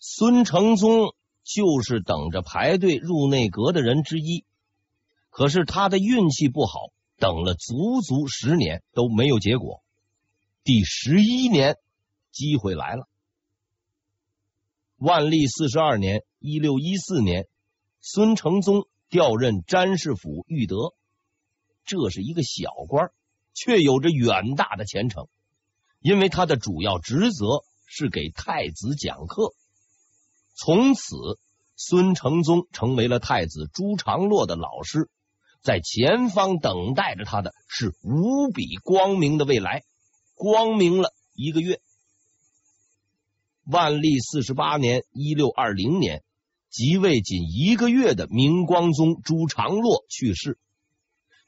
孙承宗就是等着排队入内阁的人之一，可是他的运气不好，等了足足十年都没有结果。第十一年，机会来了。万历四十二年（一六一四年），孙承宗调任詹事府御德，这是一个小官，却有着远大的前程，因为他的主要职责是给太子讲课。从此，孙承宗成为了太子朱常洛的老师，在前方等待着他的是无比光明的未来。光明了一个月。万历四十八年（一六二零年），即位仅一个月的明光宗朱常洛去世。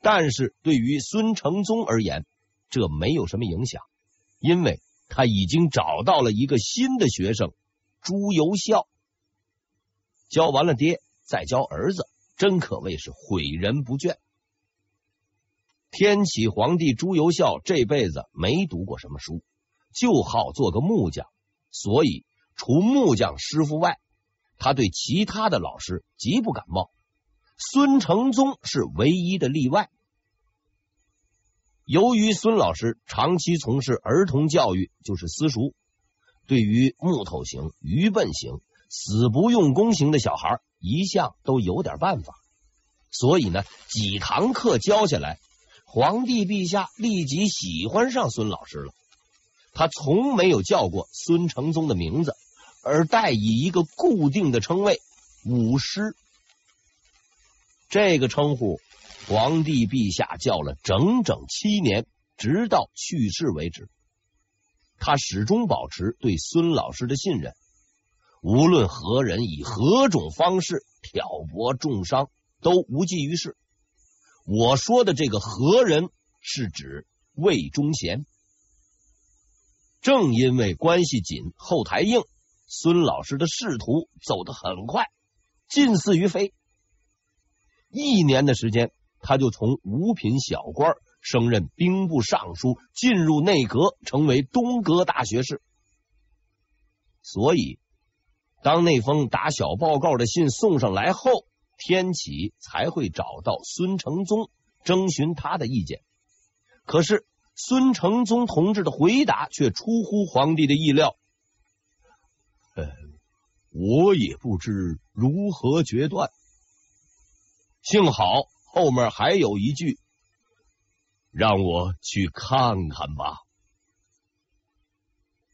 但是对于孙承宗而言，这没有什么影响，因为他已经找到了一个新的学生朱由校。教完了爹，再教儿子，真可谓是诙人不倦。天启皇帝朱由校这辈子没读过什么书，就好做个木匠，所以除木匠师傅外，他对其他的老师极不感冒。孙承宗是唯一的例外。由于孙老师长期从事儿童教育，就是私塾，对于木头型、愚笨型。死不用功型的小孩一向都有点办法，所以呢，几堂课教下来，皇帝陛下立即喜欢上孙老师了。他从没有叫过孙承宗的名字，而代以一个固定的称谓“武师”。这个称呼，皇帝陛下叫了整整七年，直到去世为止。他始终保持对孙老师的信任。无论何人以何种方式挑拨重伤，都无济于事。我说的这个何人，是指魏忠贤。正因为关系紧、后台硬，孙老师的仕途走得很快，近似于飞。一年的时间，他就从五品小官升任兵部尚书，进入内阁，成为东阁大学士。所以。当那封打小报告的信送上来后，天启才会找到孙承宗征询他的意见。可是孙承宗同志的回答却出乎皇帝的意料。呃，我也不知如何决断。幸好后面还有一句，让我去看看吧。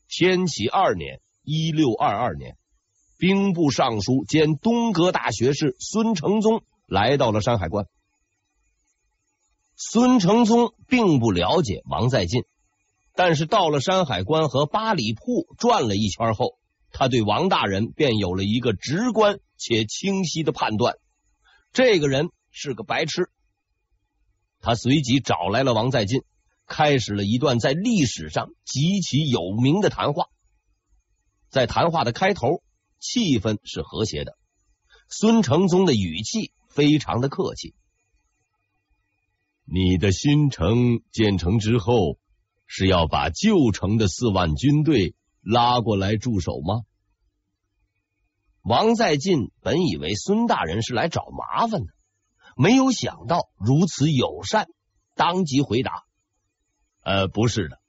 天启二年（一六二二年）。兵部尚书兼东阁大学士孙承宗来到了山海关。孙承宗并不了解王在晋，但是到了山海关和八里铺转了一圈后，他对王大人便有了一个直观且清晰的判断：这个人是个白痴。他随即找来了王在晋，开始了一段在历史上极其有名的谈话。在谈话的开头。气氛是和谐的，孙承宗的语气非常的客气。你的新城建成之后，是要把旧城的四万军队拉过来驻守吗？王在晋本以为孙大人是来找麻烦的，没有想到如此友善，当即回答：“呃，不是的，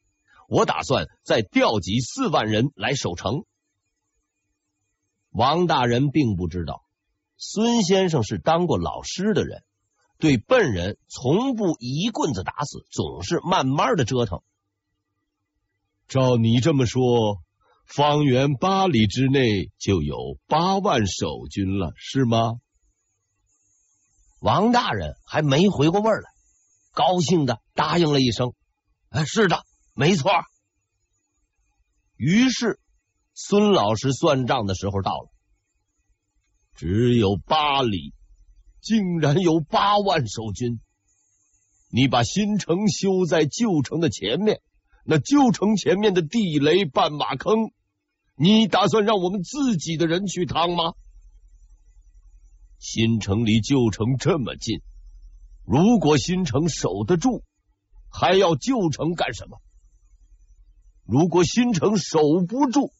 我打算再调集四万人来守城。”王大人并不知道，孙先生是当过老师的人，对笨人从不一棍子打死，总是慢慢的折腾。照你这么说，方圆八里之内就有八万守军了，是吗？王大人还没回过味儿来，高兴的答应了一声：“哎，是的，没错。”于是。孙老师算账的时候到了，只有八里，竟然有八万守军。你把新城修在旧城的前面，那旧城前面的地雷绊马坑，你打算让我们自己的人去趟吗？新城离旧城这么近，如果新城守得住，还要旧城干什么？如果新城守不住，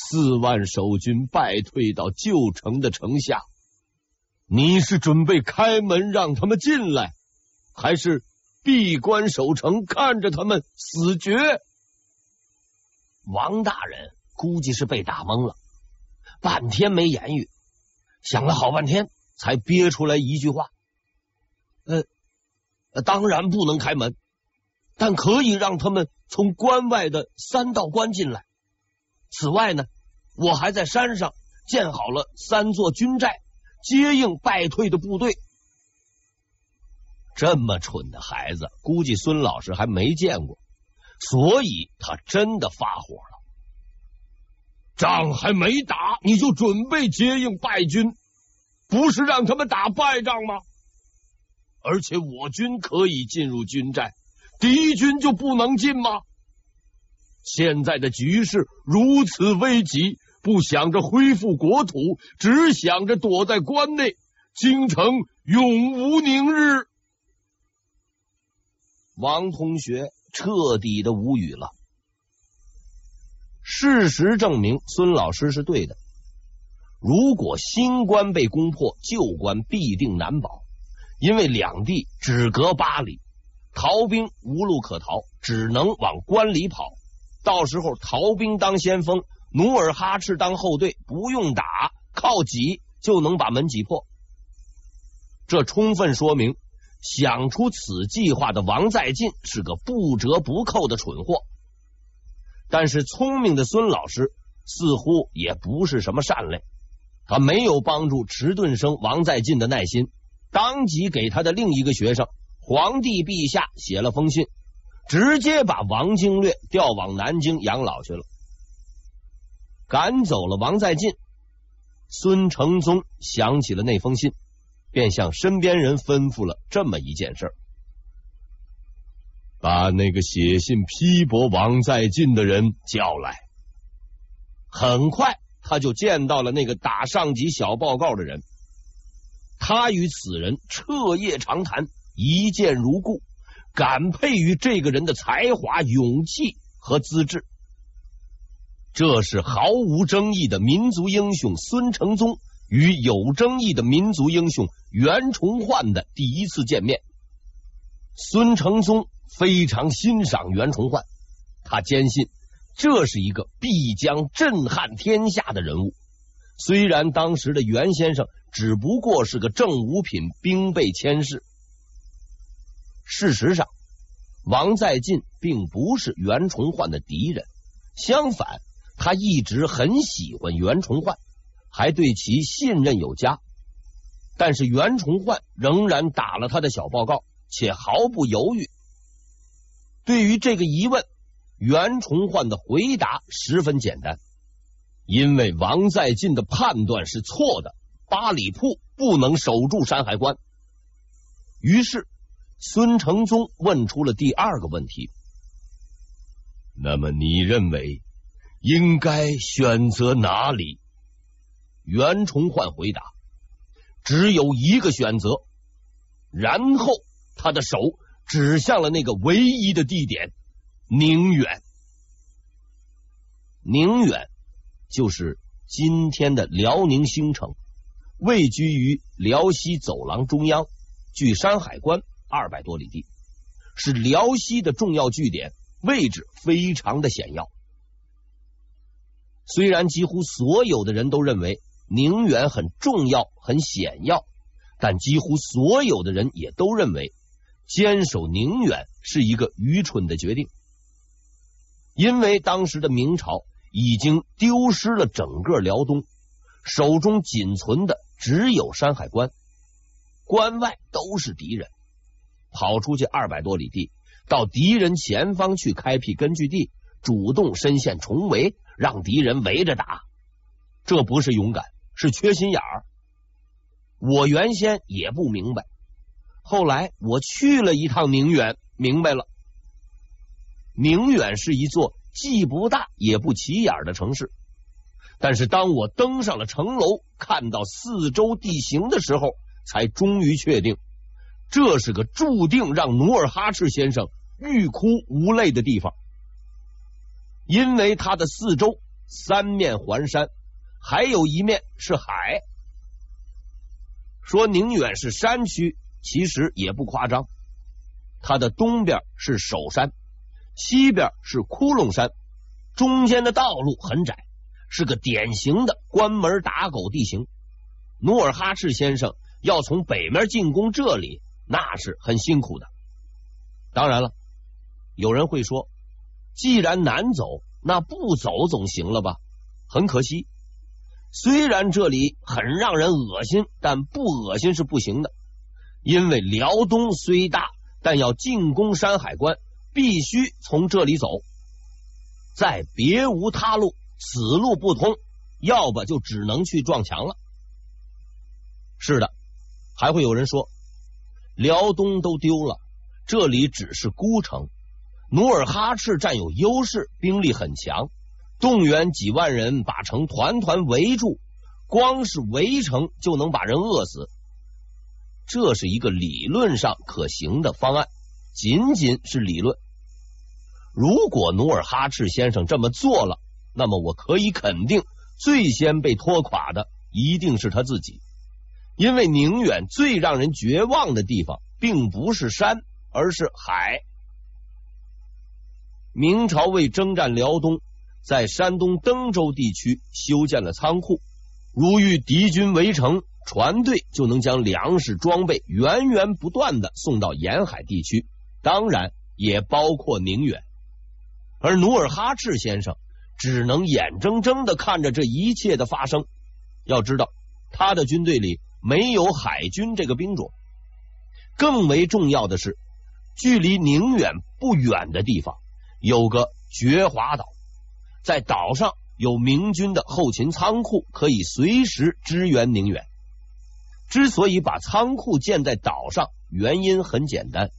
四万守军败退到旧城的城下。你是准备开门让他们进来，还是闭关守城看着他们死绝？王大人估计是被打懵了，半天没言语，想了好半天，才憋出来一句话：“呃，当然不能开门，但可以让他们从关外的三道关进来。此外呢，我还在山上建好了三座军寨，接应败退的部队。这么蠢的孩子，估计孙老师还没见过。”所以他真的发火了，仗还没打，你就准备接应败军，不是让他们打败仗吗？而且我军可以进入军寨，敌军就不能进吗？现在的局势如此危急，不想着恢复国土，只想着躲在关内，京城永无宁日。王同学。彻底的无语了。事实证明，孙老师是对的。如果新关被攻破，旧关必定难保，因为两地只隔八里，逃兵无路可逃，只能往关里跑。到时候逃兵当先锋，努尔哈赤当后队，不用打，靠挤就能把门挤破。这充分说明。想出此计划的王在进是个不折不扣的蠢货，但是聪明的孙老师似乎也不是什么善类，他没有帮助迟钝生王在进的耐心，当即给他的另一个学生皇帝陛下写了封信，直接把王经略调往南京养老去了，赶走了王在晋，孙承宗想起了那封信。便向身边人吩咐了这么一件事：把那个写信批驳王在晋的人叫来。很快，他就见到了那个打上级小报告的人。他与此人彻夜长谈，一见如故，感佩于这个人的才华、勇气和资质。这是毫无争议的民族英雄孙承宗。与有争议的民族英雄袁崇焕的第一次见面，孙承宗非常欣赏袁崇焕，他坚信这是一个必将震撼天下的人物。虽然当时的袁先生只不过是个正五品兵备佥事，事实上，王在晋并不是袁崇焕的敌人，相反，他一直很喜欢袁崇焕。还对其信任有加，但是袁崇焕仍然打了他的小报告，且毫不犹豫。对于这个疑问，袁崇焕的回答十分简单：因为王在晋的判断是错的，八里铺不能守住山海关。于是孙承宗问出了第二个问题：那么你认为应该选择哪里？袁崇焕回答：“只有一个选择。”然后他的手指向了那个唯一的地点——宁远。宁远就是今天的辽宁兴城，位居于辽西走廊中央，距山海关二百多里地，是辽西的重要据点，位置非常的险要。虽然几乎所有的人都认为。宁远很重要，很险要，但几乎所有的人也都认为坚守宁远是一个愚蠢的决定，因为当时的明朝已经丢失了整个辽东，手中仅存的只有山海关，关外都是敌人，跑出去二百多里地，到敌人前方去开辟根据地，主动深陷重围，让敌人围着打，这不是勇敢。是缺心眼儿，我原先也不明白，后来我去了一趟宁远，明白了。宁远是一座既不大也不起眼的城市，但是当我登上了城楼，看到四周地形的时候，才终于确定，这是个注定让努尔哈赤先生欲哭无泪的地方，因为它的四周三面环山，还有一面是海。说宁远是山区，其实也不夸张。它的东边是首山，西边是窟窿山，中间的道路很窄，是个典型的关门打狗地形。努尔哈赤先生要从北面进攻这里，那是很辛苦的。当然了，有人会说，既然难走，那不走总行了吧？很可惜，虽然这里很让人恶心，但不恶心是不行的，因为辽东虽大。但要进攻山海关，必须从这里走，再别无他路，此路不通，要不就只能去撞墙了。是的，还会有人说，辽东都丢了，这里只是孤城，努尔哈赤占有优势，兵力很强，动员几万人把城团团围住，光是围城就能把人饿死。这是一个理论上可行的方案，仅仅是理论。如果努尔哈赤先生这么做了，那么我可以肯定，最先被拖垮的一定是他自己。因为宁远最让人绝望的地方，并不是山，而是海。明朝为征战辽东，在山东登州地区修建了仓库，如遇敌军围城。船队就能将粮食装备源源不断的送到沿海地区，当然也包括宁远。而努尔哈赤先生只能眼睁睁的看着这一切的发生。要知道，他的军队里没有海军这个兵种。更为重要的是，距离宁远不远的地方有个觉华岛，在岛上有明军的后勤仓库，可以随时支援宁远。之所以把仓库建在岛上，原因很简单。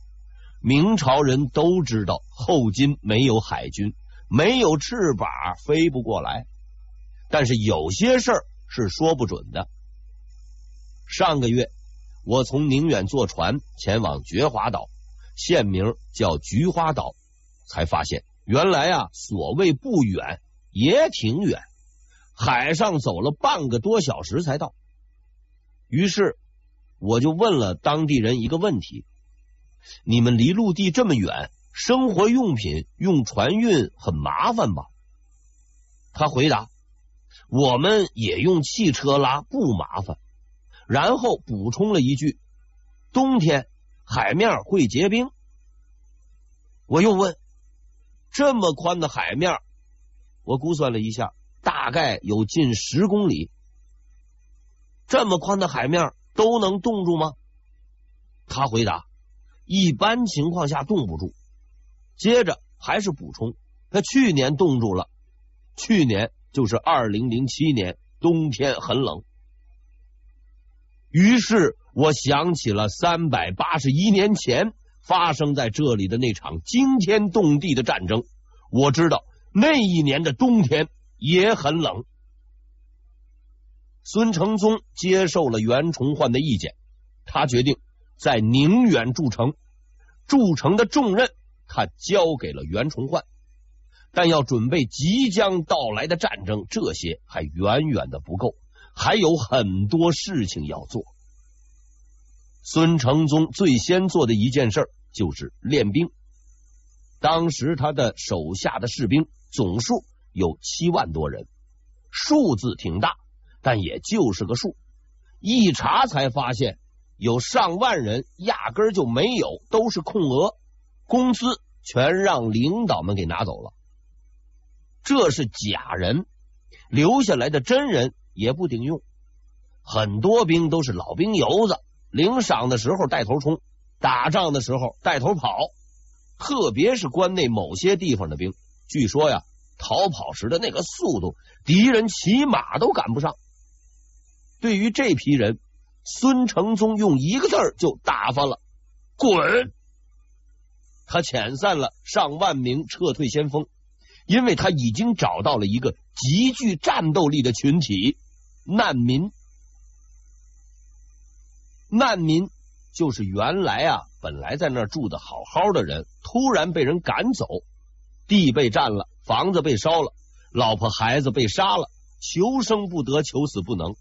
明朝人都知道后金没有海军，没有翅膀飞不过来。但是有些事儿是说不准的。上个月，我从宁远坐船前往觉华岛，县名叫菊花岛，才发现原来啊，所谓不远也挺远，海上走了半个多小时才到。于是我就问了当地人一个问题：你们离陆地这么远，生活用品用船运很麻烦吧？他回答：我们也用汽车拉，不麻烦。然后补充了一句：冬天海面会结冰。我又问：这么宽的海面，我估算了一下，大概有近十公里。这么宽的海面都能冻住吗？他回答：一般情况下冻不住。接着还是补充：他去年冻住了，去年就是二零零七年，冬天很冷。于是我想起了三百八十一年前发生在这里的那场惊天动地的战争。我知道那一年的冬天也很冷。孙承宗接受了袁崇焕的意见，他决定在宁远筑城，筑城的重任他交给了袁崇焕，但要准备即将到来的战争，这些还远远的不够，还有很多事情要做。孙承宗最先做的一件事就是练兵，当时他的手下的士兵总数有七万多人，数字挺大。但也就是个数，一查才发现有上万人压根就没有，都是空额，工资全让领导们给拿走了。这是假人，留下来的真人也不顶用。很多兵都是老兵油子，领赏的时候带头冲，打仗的时候带头跑。特别是关内某些地方的兵，据说呀，逃跑时的那个速度，敌人骑马都赶不上。对于这批人，孙承宗用一个字儿就打发了：滚！他遣散了上万名撤退先锋，因为他已经找到了一个极具战斗力的群体——难民。难民就是原来啊，本来在那儿住的好好的人，突然被人赶走，地被占了，房子被烧了，老婆孩子被杀了，求生不得，求死不能，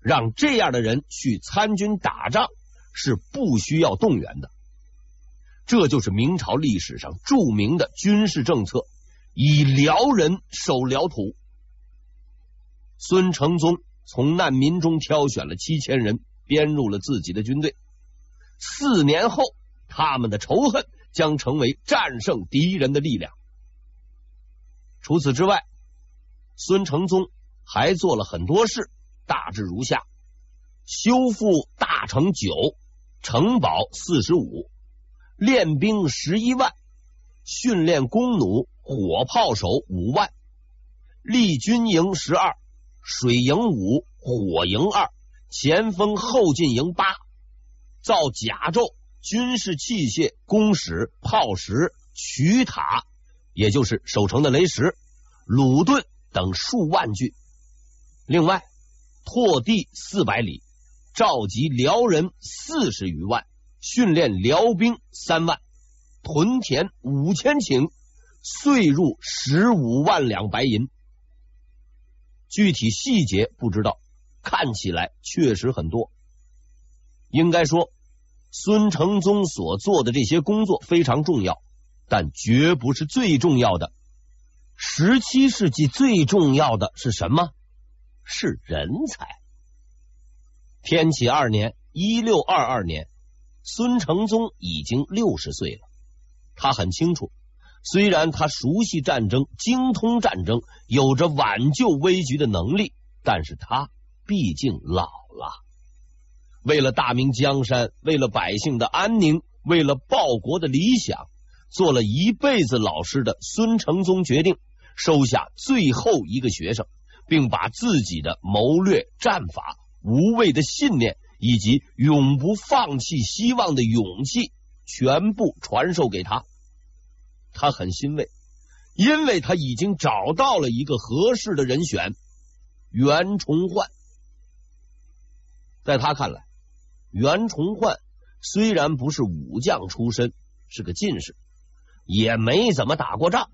让这样的人去参军打仗是不需要动员的。这就是明朝历史上著名的军事政策，以辽人守辽土。孙承宗从难民中挑选了七千人，编入了自己的军队。四年后，他们的仇恨将成为战胜敌人的力量。除此之外，孙承宗还做了很多事，大致如下：修复大城九，城堡四十五，练兵十一万，训练弓弩、火炮手五万，立军营十二，水营五，火营二，前锋后进营八，造甲胄、军事器械、弓矢、炮石、渠塔。也就是守城的雷石、鲁盾等数万具，另外拓地四百里，召集辽人四十余万，训练辽兵三万，屯田五千顷，岁入十五万两白银。具体细节不知道，看起来确实很多。应该说，孙承宗所做的这些工作非常重要。但绝不是最重要的。十七世纪最重要的是什么？是人才。天启二年（一六二二年），孙承宗已经六十岁了。他很清楚，虽然他熟悉战争、精通战争，有着挽救危局的能力，但是他毕竟老了。为了大明江山，为了百姓的安宁，为了报国的理想。做了一辈子老师的孙承宗决定收下最后一个学生，并把自己的谋略、战法、无畏的信念以及永不放弃希望的勇气全部传授给他。他很欣慰，因为他已经找到了一个合适的人选——袁崇焕。在他看来，袁崇焕虽然不是武将出身，是个进士。也没怎么打过仗，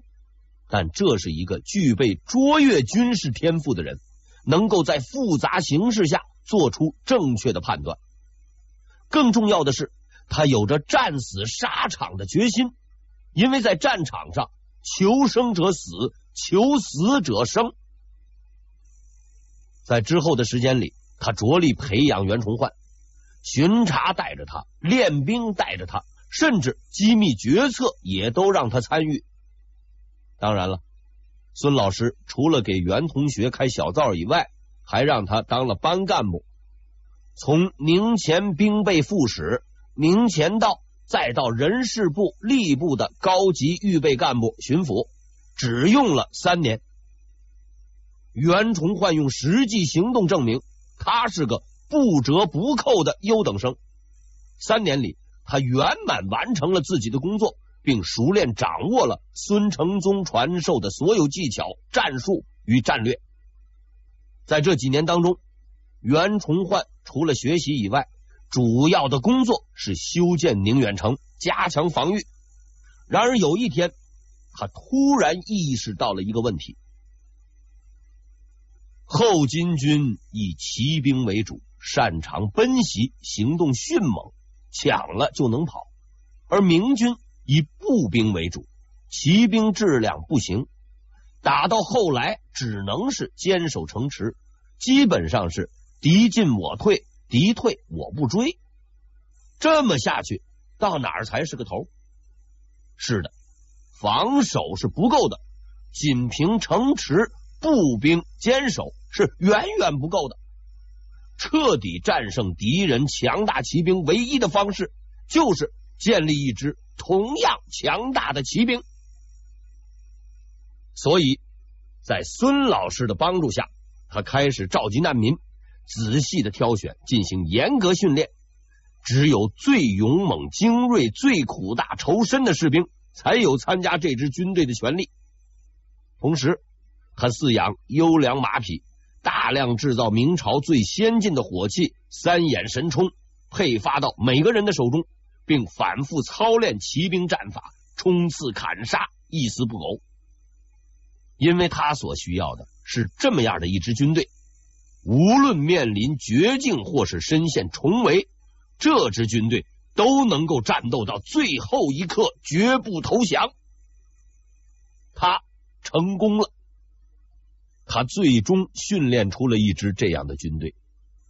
但这是一个具备卓越军事天赋的人，能够在复杂形势下做出正确的判断。更重要的是，他有着战死沙场的决心，因为在战场上，求生者死，求死者生。在之后的时间里，他着力培养袁崇焕，巡查带着他，练兵带着他。甚至机密决策也都让他参与。当然了，孙老师除了给袁同学开小灶以外，还让他当了班干部，从宁前兵备副使、宁前道，再到人事部、吏部的高级预备干部、巡抚，只用了三年。袁崇焕用实际行动证明，他是个不折不扣的优等生。三年里。他圆满完成了自己的工作，并熟练掌握了孙承宗传授的所有技巧、战术与战略。在这几年当中，袁崇焕除了学习以外，主要的工作是修建宁远城，加强防御。然而有一天，他突然意识到了一个问题：后金军以骑兵为主，擅长奔袭，行动迅猛。抢了就能跑，而明军以步兵为主，骑兵质量不行，打到后来只能是坚守城池，基本上是敌进我退，敌退我不追。这么下去，到哪儿才是个头？是的，防守是不够的，仅凭城池步兵坚守是远远不够的。彻底战胜敌人强大骑兵唯一的方式，就是建立一支同样强大的骑兵。所以，在孙老师的帮助下，他开始召集难民，仔细的挑选，进行严格训练。只有最勇猛、精锐、最苦大仇深的士兵，才有参加这支军队的权利。同时，他饲养优良马匹。大量制造明朝最先进的火器三眼神冲，配发到每个人的手中，并反复操练骑兵战法，冲刺砍杀，一丝不苟。因为他所需要的是这么样的一支军队，无论面临绝境或是身陷重围，这支军队都能够战斗到最后一刻，绝不投降。他成功了，他最终训练出了一支这样的军队，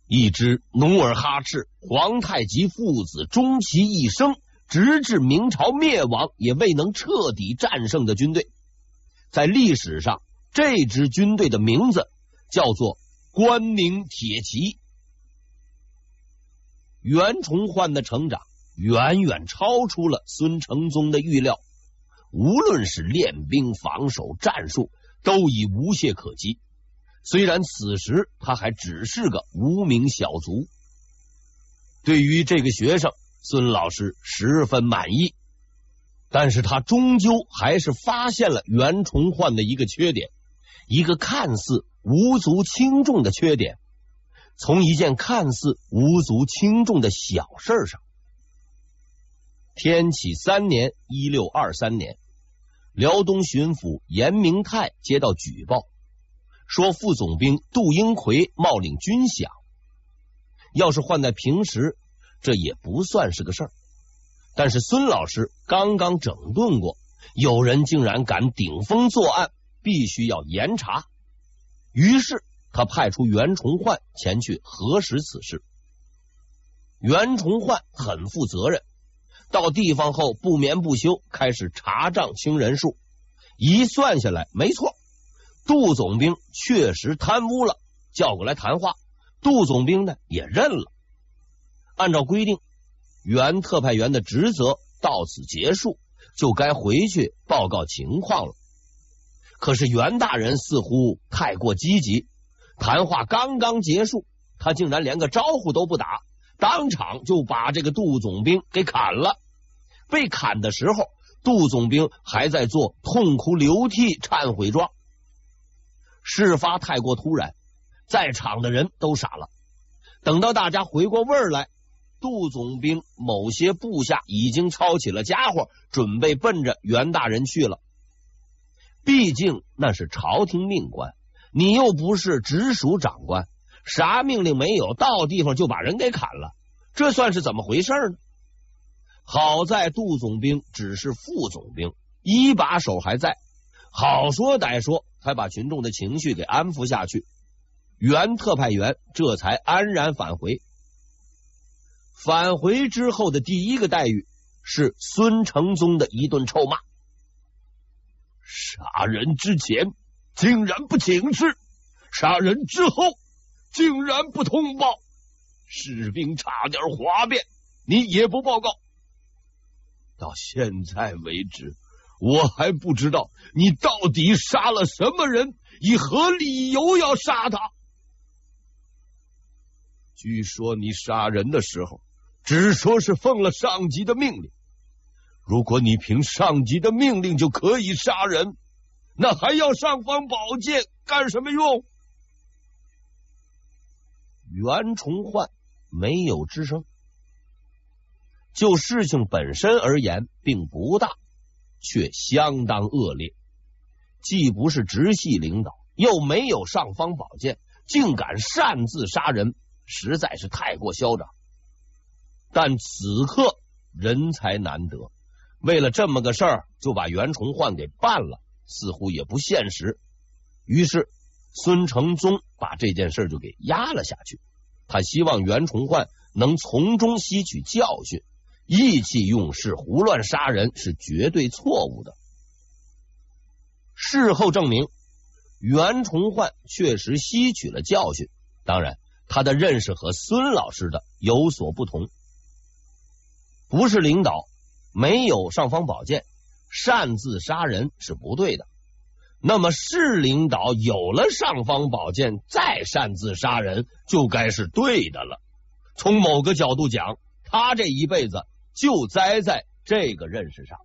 一支努尔哈赤、皇太极父子终其一生，直至明朝灭亡也未能彻底战胜的军队。在历史上，这支军队的名字叫做关宁铁骑。袁崇焕的成长远远超出了孙承宗的预料。无论是练兵、防守、战术，都已无懈可击。虽然此时他还只是个无名小卒，对于这个学生，孙老师十分满意。但是他终究还是发现了袁崇焕的一个缺点，一个看似无足轻重的缺点。从一件看似无足轻重的小事上，天启三年（一六二三年）。辽东巡抚严明泰接到举报，说副总兵杜英奎冒领军饷。要是换在平时，这也不算是个事儿。但是孙老师刚刚整顿过，有人竟然敢顶风作案，必须要严查。于是他派出袁崇焕前去核实此事。袁崇焕很负责任。到地方后不眠不休，开始查账清人数。一算下来，没错，杜总兵确实贪污了，叫过来谈话。杜总兵呢也认了。按照规定，袁特派员的职责到此结束，就该回去报告情况了。可是袁大人似乎太过积极，谈话刚刚结束，他竟然连个招呼都不打。当场就把这个杜总兵给砍了。被砍的时候，杜总兵还在做痛哭流涕忏悔状。事发太过突然，在场的人都傻了。等到大家回过味儿来，杜总兵某些部下已经操起了家伙，准备奔着袁大人去了。毕竟那是朝廷命官，你又不是直属长官。啥命令没有，到地方就把人给砍了，这算是怎么回事呢？好在杜总兵只是副总兵，一把手还在，好说歹说才把群众的情绪给安抚下去。原特派员这才安然返回。返回之后的第一个待遇是孙承宗的一顿臭骂：杀人之前竟然不请示，杀人之后。竟然不通报，士兵差点哗变，你也不报告。到现在为止，我还不知道你到底杀了什么人，以何理由要杀他。据说你杀人的时候，只说是奉了上级的命令。如果你凭上级的命令就可以杀人，那还要尚方宝剑干什么用？袁崇焕没有吱声。就事情本身而言，并不大，却相当恶劣。既不是直系领导，又没有尚方宝剑，竟敢擅自杀人，实在是太过嚣张。但此刻人才难得，为了这么个事儿，就把袁崇焕给办了，似乎也不现实。于是。孙承宗把这件事就给压了下去，他希望袁崇焕能从中吸取教训，意气用事、胡乱杀人是绝对错误的。事后证明，袁崇焕确实吸取了教训，当然，他的认识和孙老师的有所不同。不是领导，没有尚方宝剑，擅自杀人是不对的。那么市领导有了尚方宝剑，再擅自杀人，就该是对的了。从某个角度讲，他这一辈子就栽在这个认识上。